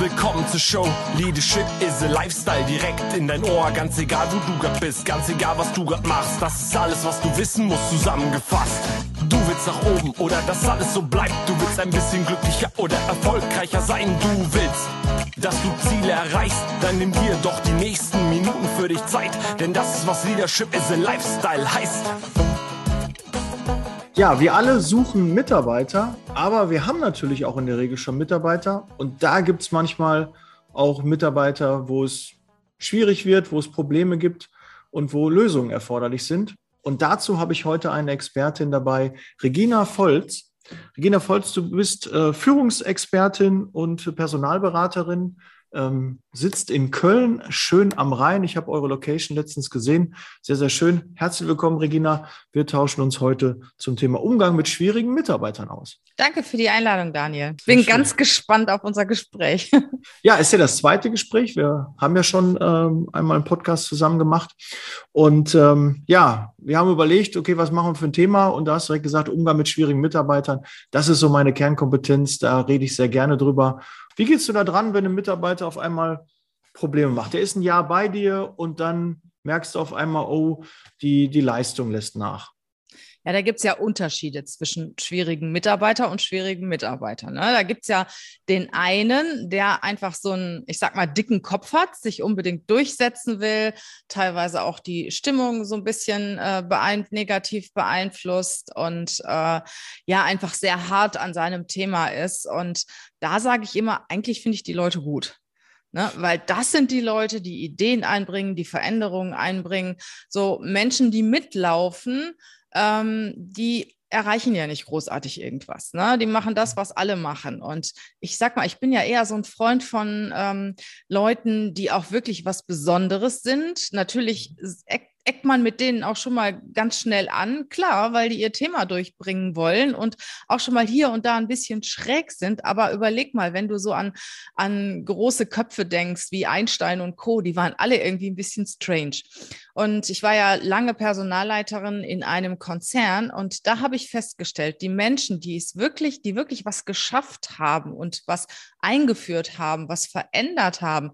Willkommen zur Show. Leadership is a Lifestyle direkt in dein Ohr. Ganz egal, wo du grad bist, ganz egal, was du grad machst. Das ist alles, was du wissen musst, zusammengefasst. Du willst nach oben oder dass alles so bleibt. Du willst ein bisschen glücklicher oder erfolgreicher sein. Du willst, dass du Ziele erreichst. Dann nimm dir doch die nächsten Minuten für dich Zeit. Denn das ist, was Leadership is a Lifestyle heißt. Ja, wir alle suchen Mitarbeiter, aber wir haben natürlich auch in der Regel schon Mitarbeiter. Und da gibt es manchmal auch Mitarbeiter, wo es schwierig wird, wo es Probleme gibt und wo Lösungen erforderlich sind. Und dazu habe ich heute eine Expertin dabei, Regina Volz. Regina Volz, du bist äh, Führungsexpertin und Personalberaterin ähm, sitzt in Köln, schön am Rhein. Ich habe eure Location letztens gesehen. Sehr, sehr schön. Herzlich willkommen, Regina. Wir tauschen uns heute zum Thema Umgang mit schwierigen Mitarbeitern aus. Danke für die Einladung, Daniel. Bin ganz gespannt auf unser Gespräch. Ja, ist ja das zweite Gespräch. Wir haben ja schon ähm, einmal einen Podcast zusammen gemacht. Und ähm, ja, wir haben überlegt, okay, was machen wir für ein Thema? Und da hast du direkt gesagt, Umgang mit schwierigen Mitarbeitern. Das ist so meine Kernkompetenz. Da rede ich sehr gerne drüber. Wie gehst du da dran, wenn ein Mitarbeiter auf einmal Probleme macht? Der ist ein Jahr bei dir und dann merkst du auf einmal, oh, die, die Leistung lässt nach. Ja, da gibt es ja Unterschiede zwischen schwierigen Mitarbeiter und schwierigen Mitarbeitern. Ne? Da gibt es ja den einen, der einfach so einen, ich sag mal, dicken Kopf hat, sich unbedingt durchsetzen will, teilweise auch die Stimmung so ein bisschen äh, beein negativ beeinflusst und äh, ja, einfach sehr hart an seinem Thema ist. Und da sage ich immer, eigentlich finde ich die Leute gut. Ne, weil das sind die Leute, die Ideen einbringen, die Veränderungen einbringen. So Menschen, die mitlaufen, ähm, die erreichen ja nicht großartig irgendwas. Ne? Die machen das, was alle machen. Und ich sag mal, ich bin ja eher so ein Freund von ähm, Leuten, die auch wirklich was Besonderes sind. Natürlich eckt man mit denen auch schon mal ganz schnell an, klar, weil die ihr Thema durchbringen wollen und auch schon mal hier und da ein bisschen schräg sind. Aber überleg mal, wenn du so an, an große Köpfe denkst, wie Einstein und Co., die waren alle irgendwie ein bisschen strange. Und ich war ja lange Personalleiterin in einem Konzern und da habe ich festgestellt, die Menschen, die es wirklich, die wirklich was geschafft haben und was eingeführt haben, was verändert haben,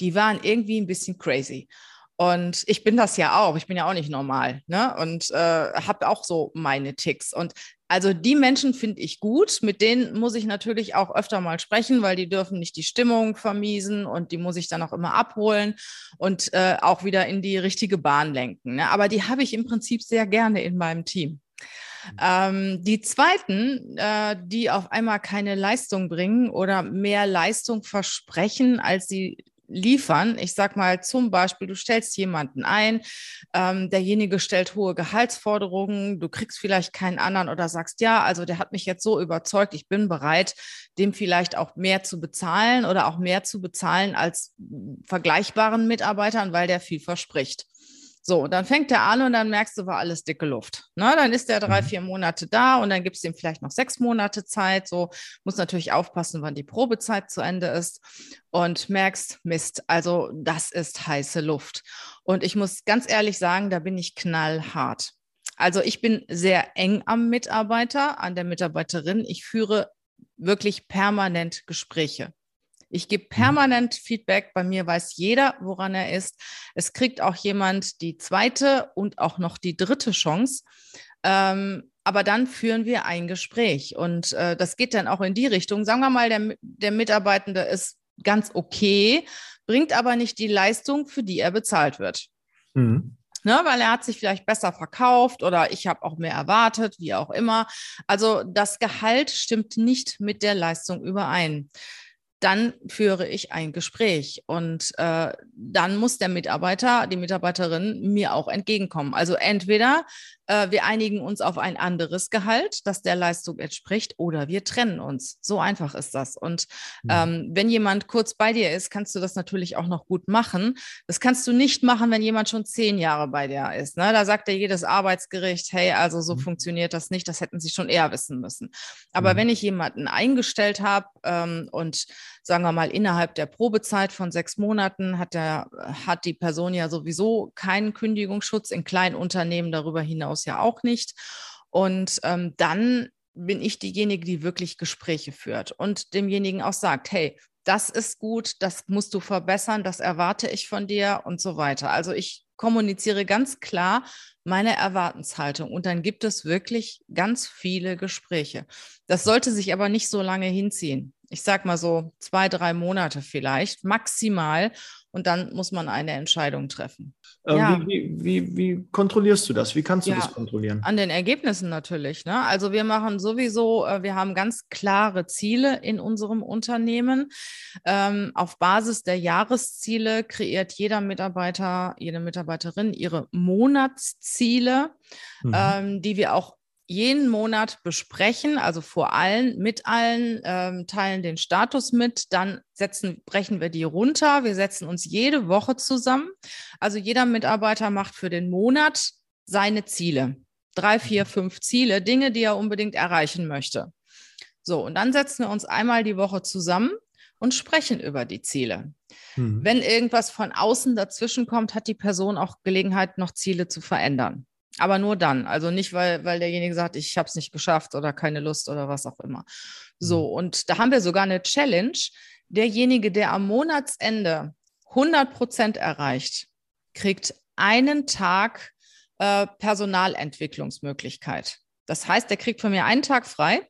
die waren irgendwie ein bisschen crazy. Und ich bin das ja auch. Ich bin ja auch nicht normal. Ne? Und äh, habe auch so meine Ticks. Und also die Menschen finde ich gut. Mit denen muss ich natürlich auch öfter mal sprechen, weil die dürfen nicht die Stimmung vermiesen und die muss ich dann auch immer abholen und äh, auch wieder in die richtige Bahn lenken. Ne? Aber die habe ich im Prinzip sehr gerne in meinem Team. Ähm, die zweiten, äh, die auf einmal keine Leistung bringen oder mehr Leistung versprechen, als sie liefern. Ich sag mal zum Beispiel, du stellst jemanden ein, ähm, derjenige stellt hohe Gehaltsforderungen, du kriegst vielleicht keinen anderen oder sagst, ja, also der hat mich jetzt so überzeugt, ich bin bereit, dem vielleicht auch mehr zu bezahlen oder auch mehr zu bezahlen als vergleichbaren Mitarbeitern, weil der viel verspricht. So, dann fängt er an und dann merkst du, war alles dicke Luft. Ne? Dann ist er drei, mhm. vier Monate da und dann gibst du ihm vielleicht noch sechs Monate Zeit. So, muss natürlich aufpassen, wann die Probezeit zu Ende ist und merkst, Mist, also das ist heiße Luft. Und ich muss ganz ehrlich sagen, da bin ich knallhart. Also ich bin sehr eng am Mitarbeiter, an der Mitarbeiterin. Ich führe wirklich permanent Gespräche. Ich gebe mhm. permanent Feedback. Bei mir weiß jeder, woran er ist. Es kriegt auch jemand die zweite und auch noch die dritte Chance. Ähm, aber dann führen wir ein Gespräch und äh, das geht dann auch in die Richtung. Sagen wir mal, der, der Mitarbeitende ist ganz okay, bringt aber nicht die Leistung, für die er bezahlt wird. Mhm. Ne, weil er hat sich vielleicht besser verkauft oder ich habe auch mehr erwartet, wie auch immer. Also das Gehalt stimmt nicht mit der Leistung überein dann führe ich ein Gespräch und äh, dann muss der Mitarbeiter, die Mitarbeiterin mir auch entgegenkommen. Also entweder äh, wir einigen uns auf ein anderes Gehalt, das der Leistung entspricht, oder wir trennen uns. So einfach ist das. Und mhm. ähm, wenn jemand kurz bei dir ist, kannst du das natürlich auch noch gut machen. Das kannst du nicht machen, wenn jemand schon zehn Jahre bei dir ist. Ne? Da sagt ja jedes Arbeitsgericht, hey, also so mhm. funktioniert das nicht, das hätten sie schon eher wissen müssen. Aber mhm. wenn ich jemanden eingestellt habe ähm, und sagen wir mal, innerhalb der Probezeit von sechs Monaten hat, der, hat die Person ja sowieso keinen Kündigungsschutz, in kleinen Unternehmen darüber hinaus ja auch nicht. Und ähm, dann bin ich diejenige, die wirklich Gespräche führt und demjenigen auch sagt, hey, das ist gut, das musst du verbessern, das erwarte ich von dir und so weiter. Also ich kommuniziere ganz klar meine Erwartenshaltung und dann gibt es wirklich ganz viele Gespräche. Das sollte sich aber nicht so lange hinziehen. Ich sage mal so zwei, drei Monate vielleicht, maximal und dann muss man eine Entscheidung treffen. Ähm, ja. wie, wie, wie, kontrollierst du das? Wie kannst du ja, das kontrollieren? An den Ergebnissen natürlich. Ne? Also wir machen sowieso, äh, wir haben ganz klare Ziele in unserem Unternehmen. Ähm, auf Basis der Jahresziele kreiert jeder Mitarbeiter, jede Mitarbeiterin ihre Monatsziele, mhm. ähm, die wir auch jeden Monat besprechen, also vor allen, mit allen, ähm, teilen den Status mit, dann setzen, brechen wir die runter. Wir setzen uns jede Woche zusammen. Also jeder Mitarbeiter macht für den Monat seine Ziele. Drei, vier, mhm. fünf Ziele, Dinge, die er unbedingt erreichen möchte. So, und dann setzen wir uns einmal die Woche zusammen und sprechen über die Ziele. Mhm. Wenn irgendwas von außen dazwischen kommt, hat die Person auch Gelegenheit, noch Ziele zu verändern. Aber nur dann. Also nicht, weil, weil derjenige sagt, ich habe es nicht geschafft oder keine Lust oder was auch immer. So, mhm. und da haben wir sogar eine Challenge. Derjenige, der am Monatsende 100 Prozent erreicht, kriegt einen Tag äh, Personalentwicklungsmöglichkeit. Das heißt, der kriegt von mir einen Tag frei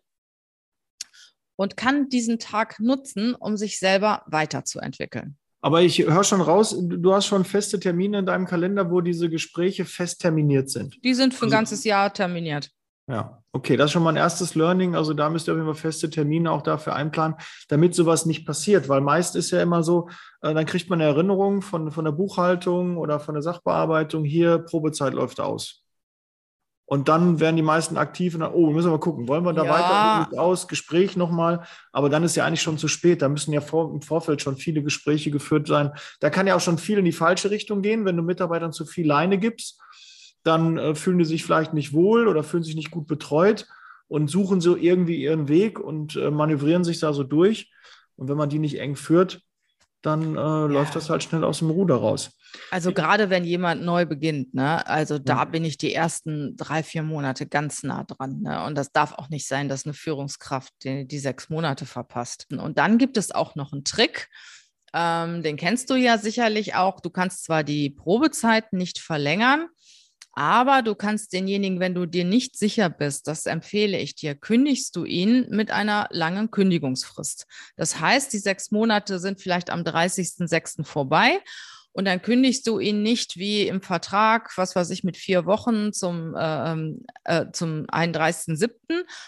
und kann diesen Tag nutzen, um sich selber weiterzuentwickeln. Aber ich höre schon raus, du hast schon feste Termine in deinem Kalender, wo diese Gespräche fest terminiert sind. Die sind für ein also, ganzes Jahr terminiert. Ja, okay, das ist schon mal ein erstes Learning. Also da müsst ihr auf jeden Fall feste Termine auch dafür einplanen, damit sowas nicht passiert. Weil meist ist ja immer so, äh, dann kriegt man eine Erinnerung von, von der Buchhaltung oder von der Sachbearbeitung, hier Probezeit läuft aus. Und dann werden die meisten aktiv und dann, oh, müssen wir mal gucken, wollen wir da ja. weiter aus, Gespräch nochmal. Aber dann ist ja eigentlich schon zu spät. Da müssen ja vor, im Vorfeld schon viele Gespräche geführt sein. Da kann ja auch schon viel in die falsche Richtung gehen, wenn du Mitarbeitern zu viel Leine gibst. Dann äh, fühlen die sich vielleicht nicht wohl oder fühlen sich nicht gut betreut und suchen so irgendwie ihren Weg und äh, manövrieren sich da so durch. Und wenn man die nicht eng führt, dann äh, ja. läuft das halt schnell aus dem Ruder raus. Also gerade wenn jemand neu beginnt, ne, also da mhm. bin ich die ersten drei, vier Monate ganz nah dran. Ne? Und das darf auch nicht sein, dass eine Führungskraft die, die sechs Monate verpasst. Und dann gibt es auch noch einen Trick. Ähm, den kennst du ja sicherlich auch. Du kannst zwar die Probezeit nicht verlängern, aber du kannst denjenigen, wenn du dir nicht sicher bist, das empfehle ich dir, kündigst du ihn mit einer langen Kündigungsfrist. Das heißt, die sechs Monate sind vielleicht am 30.06. vorbei und dann kündigst du ihn nicht wie im Vertrag, was weiß ich, mit vier Wochen zum, äh, äh, zum 31.07.,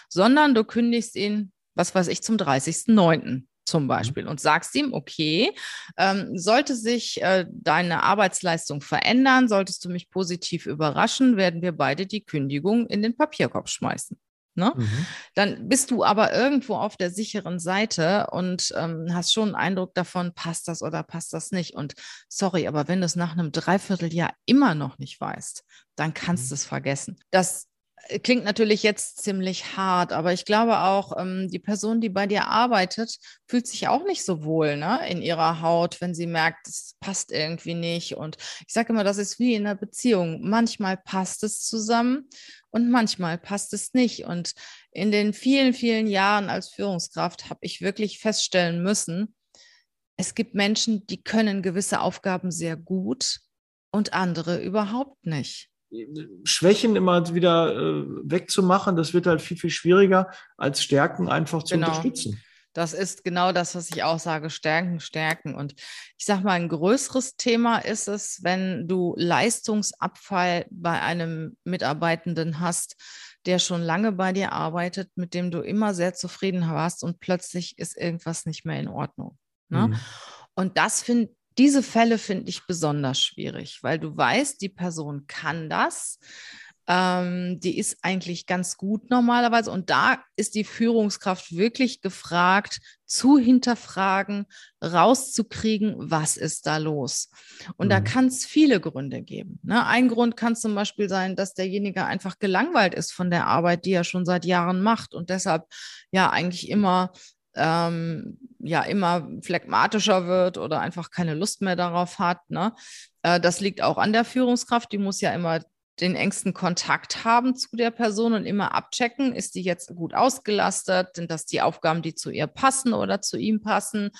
sondern du kündigst ihn, was weiß ich, zum 30.09 zum mhm. Beispiel und sagst ihm, okay, ähm, sollte sich äh, deine Arbeitsleistung verändern, solltest du mich positiv überraschen, werden wir beide die Kündigung in den Papierkorb schmeißen. Ne? Mhm. Dann bist du aber irgendwo auf der sicheren Seite und ähm, hast schon einen Eindruck davon, passt das oder passt das nicht. Und sorry, aber wenn du es nach einem Dreivierteljahr immer noch nicht weißt, dann kannst mhm. du es vergessen. Das klingt natürlich jetzt ziemlich hart, aber ich glaube auch, ähm, die Person, die bei dir arbeitet, fühlt sich auch nicht so wohl ne, in ihrer Haut, wenn sie merkt, es passt irgendwie nicht. Und ich sage immer, das ist wie in einer Beziehung. Manchmal passt es zusammen und manchmal passt es nicht. Und in den vielen, vielen Jahren als Führungskraft habe ich wirklich feststellen müssen, es gibt Menschen, die können gewisse Aufgaben sehr gut und andere überhaupt nicht. Schwächen immer wieder äh, wegzumachen, das wird halt viel, viel schwieriger, als Stärken einfach zu genau. unterstützen. Das ist genau das, was ich auch sage, Stärken, Stärken. Und ich sage mal, ein größeres Thema ist es, wenn du Leistungsabfall bei einem Mitarbeitenden hast, der schon lange bei dir arbeitet, mit dem du immer sehr zufrieden warst und plötzlich ist irgendwas nicht mehr in Ordnung. Ne? Mhm. Und das finde diese Fälle finde ich besonders schwierig, weil du weißt, die Person kann das. Ähm, die ist eigentlich ganz gut normalerweise. Und da ist die Führungskraft wirklich gefragt, zu hinterfragen, rauszukriegen, was ist da los. Und mhm. da kann es viele Gründe geben. Ne? Ein Grund kann zum Beispiel sein, dass derjenige einfach gelangweilt ist von der Arbeit, die er schon seit Jahren macht und deshalb ja eigentlich immer ähm, ja immer phlegmatischer wird oder einfach keine Lust mehr darauf hat. Ne? Äh, das liegt auch an der Führungskraft. Die muss ja immer den engsten Kontakt haben zu der Person und immer abchecken, ist die jetzt gut ausgelastet, sind das die Aufgaben, die zu ihr passen oder zu ihm passen,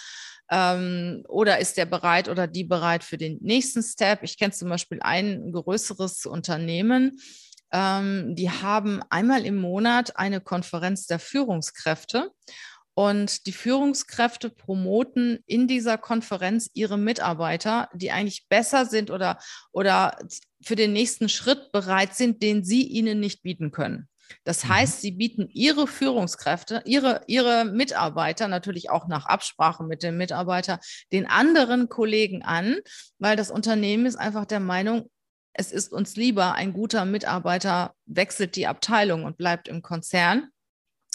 ähm, oder ist der bereit oder die bereit für den nächsten Step? Ich kenne zum Beispiel ein größeres Unternehmen, ähm, die haben einmal im Monat eine Konferenz der Führungskräfte und die Führungskräfte promoten in dieser Konferenz ihre Mitarbeiter, die eigentlich besser sind oder, oder für den nächsten Schritt bereit sind, den sie ihnen nicht bieten können. Das mhm. heißt, sie bieten ihre Führungskräfte, ihre, ihre Mitarbeiter, natürlich auch nach Absprache mit dem Mitarbeiter, den anderen Kollegen an, weil das Unternehmen ist einfach der Meinung, es ist uns lieber, ein guter Mitarbeiter wechselt die Abteilung und bleibt im Konzern,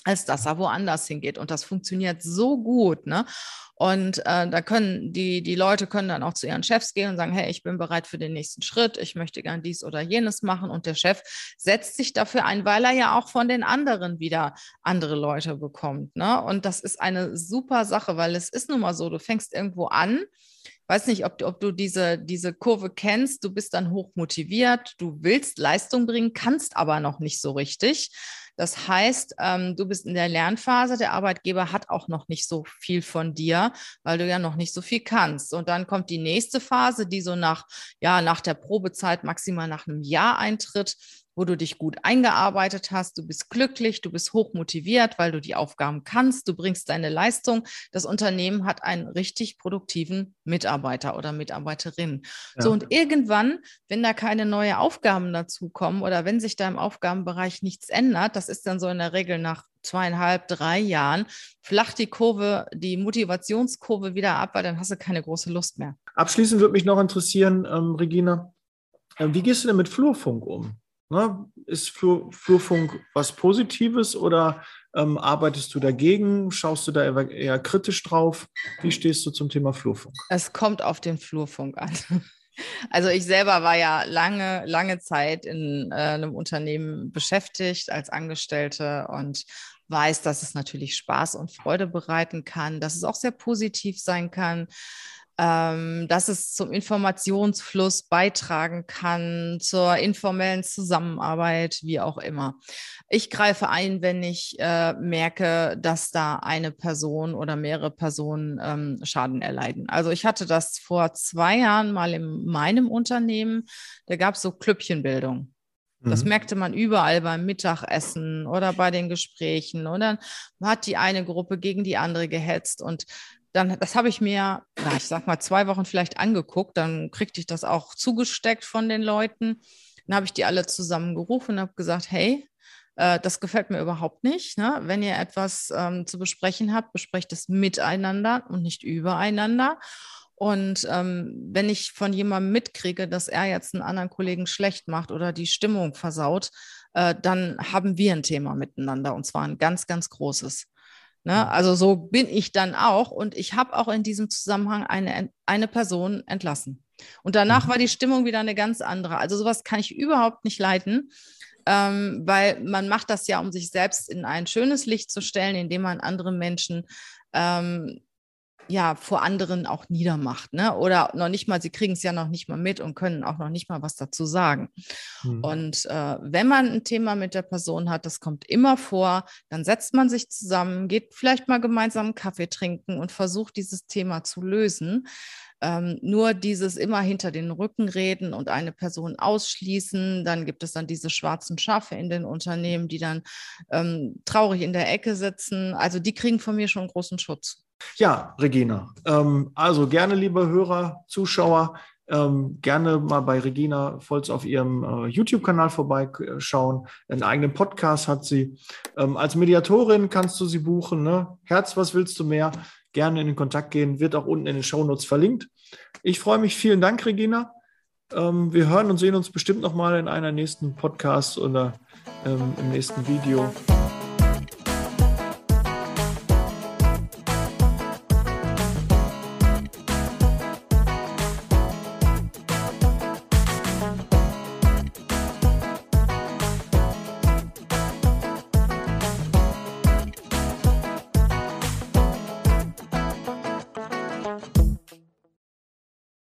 als dass er woanders hingeht. Und das funktioniert so gut. Ne? Und äh, da können die, die Leute können dann auch zu ihren Chefs gehen und sagen, hey, ich bin bereit für den nächsten Schritt, ich möchte gern dies oder jenes machen. Und der Chef setzt sich dafür ein, weil er ja auch von den anderen wieder andere Leute bekommt. Ne? Und das ist eine super Sache, weil es ist nun mal so, du fängst irgendwo an weiß nicht, ob du, ob du diese, diese Kurve kennst. Du bist dann hoch motiviert, du willst Leistung bringen, kannst aber noch nicht so richtig. Das heißt, ähm, du bist in der Lernphase, der Arbeitgeber hat auch noch nicht so viel von dir, weil du ja noch nicht so viel kannst. Und dann kommt die nächste Phase, die so nach, ja, nach der Probezeit maximal nach einem Jahr eintritt wo du dich gut eingearbeitet hast, du bist glücklich, du bist hoch motiviert, weil du die Aufgaben kannst, du bringst deine Leistung. Das Unternehmen hat einen richtig produktiven Mitarbeiter oder Mitarbeiterin. Ja. So und irgendwann, wenn da keine neuen Aufgaben dazukommen oder wenn sich da im Aufgabenbereich nichts ändert, das ist dann so in der Regel nach zweieinhalb, drei Jahren, flacht die Kurve, die Motivationskurve wieder ab, weil dann hast du keine große Lust mehr. Abschließend würde mich noch interessieren, ähm, Regina, äh, wie gehst du denn mit Flurfunk um? Ne? Ist Flur, Flurfunk was Positives oder ähm, arbeitest du dagegen? Schaust du da eher, eher kritisch drauf? Wie stehst du zum Thema Flurfunk? Es kommt auf den Flurfunk an. Also ich selber war ja lange, lange Zeit in äh, einem Unternehmen beschäftigt als Angestellte und weiß, dass es natürlich Spaß und Freude bereiten kann, dass es auch sehr positiv sein kann ähm, dass es zum Informationsfluss beitragen kann, zur informellen Zusammenarbeit, wie auch immer. Ich greife ein, wenn ich äh, merke, dass da eine Person oder mehrere Personen ähm, Schaden erleiden. Also ich hatte das vor zwei Jahren mal in meinem Unternehmen. Da gab es so Klüppchenbildung. Das mhm. merkte man überall beim Mittagessen oder bei den Gesprächen. Und dann hat die eine Gruppe gegen die andere gehetzt. Und dann, das habe ich mir, na, ich sag mal, zwei Wochen vielleicht angeguckt. Dann kriegte ich das auch zugesteckt von den Leuten. Dann habe ich die alle zusammen gerufen und habe gesagt, hey, äh, das gefällt mir überhaupt nicht. Ne? Wenn ihr etwas ähm, zu besprechen habt, besprecht es miteinander und nicht übereinander. Und ähm, wenn ich von jemandem mitkriege, dass er jetzt einen anderen Kollegen schlecht macht oder die Stimmung versaut, äh, dann haben wir ein Thema miteinander und zwar ein ganz, ganz großes. Ne? Mhm. Also so bin ich dann auch und ich habe auch in diesem Zusammenhang eine, eine Person entlassen. Und danach mhm. war die Stimmung wieder eine ganz andere. Also sowas kann ich überhaupt nicht leiten, ähm, weil man macht das ja, um sich selbst in ein schönes Licht zu stellen, indem man andere Menschen ähm, ja vor anderen auch niedermacht, ne? Oder noch nicht mal, sie kriegen es ja noch nicht mal mit und können auch noch nicht mal was dazu sagen. Mhm. Und äh, wenn man ein Thema mit der Person hat, das kommt immer vor, dann setzt man sich zusammen, geht vielleicht mal gemeinsam einen Kaffee trinken und versucht dieses Thema zu lösen. Ähm, nur dieses immer hinter den Rücken reden und eine Person ausschließen, dann gibt es dann diese schwarzen Schafe in den Unternehmen, die dann ähm, traurig in der Ecke sitzen. Also die kriegen von mir schon großen Schutz. Ja, Regina. Ähm, also gerne, liebe Hörer, Zuschauer, ähm, gerne mal bei Regina Volz auf ihrem äh, YouTube-Kanal vorbeischauen. Einen eigenen Podcast hat sie. Ähm, als Mediatorin kannst du sie buchen. Ne? Herz, was willst du mehr? Gerne in den Kontakt gehen. Wird auch unten in den Shownotes verlinkt. Ich freue mich. Vielen Dank, Regina. Ähm, wir hören und sehen uns bestimmt noch mal in einer nächsten Podcast oder ähm, im nächsten Video.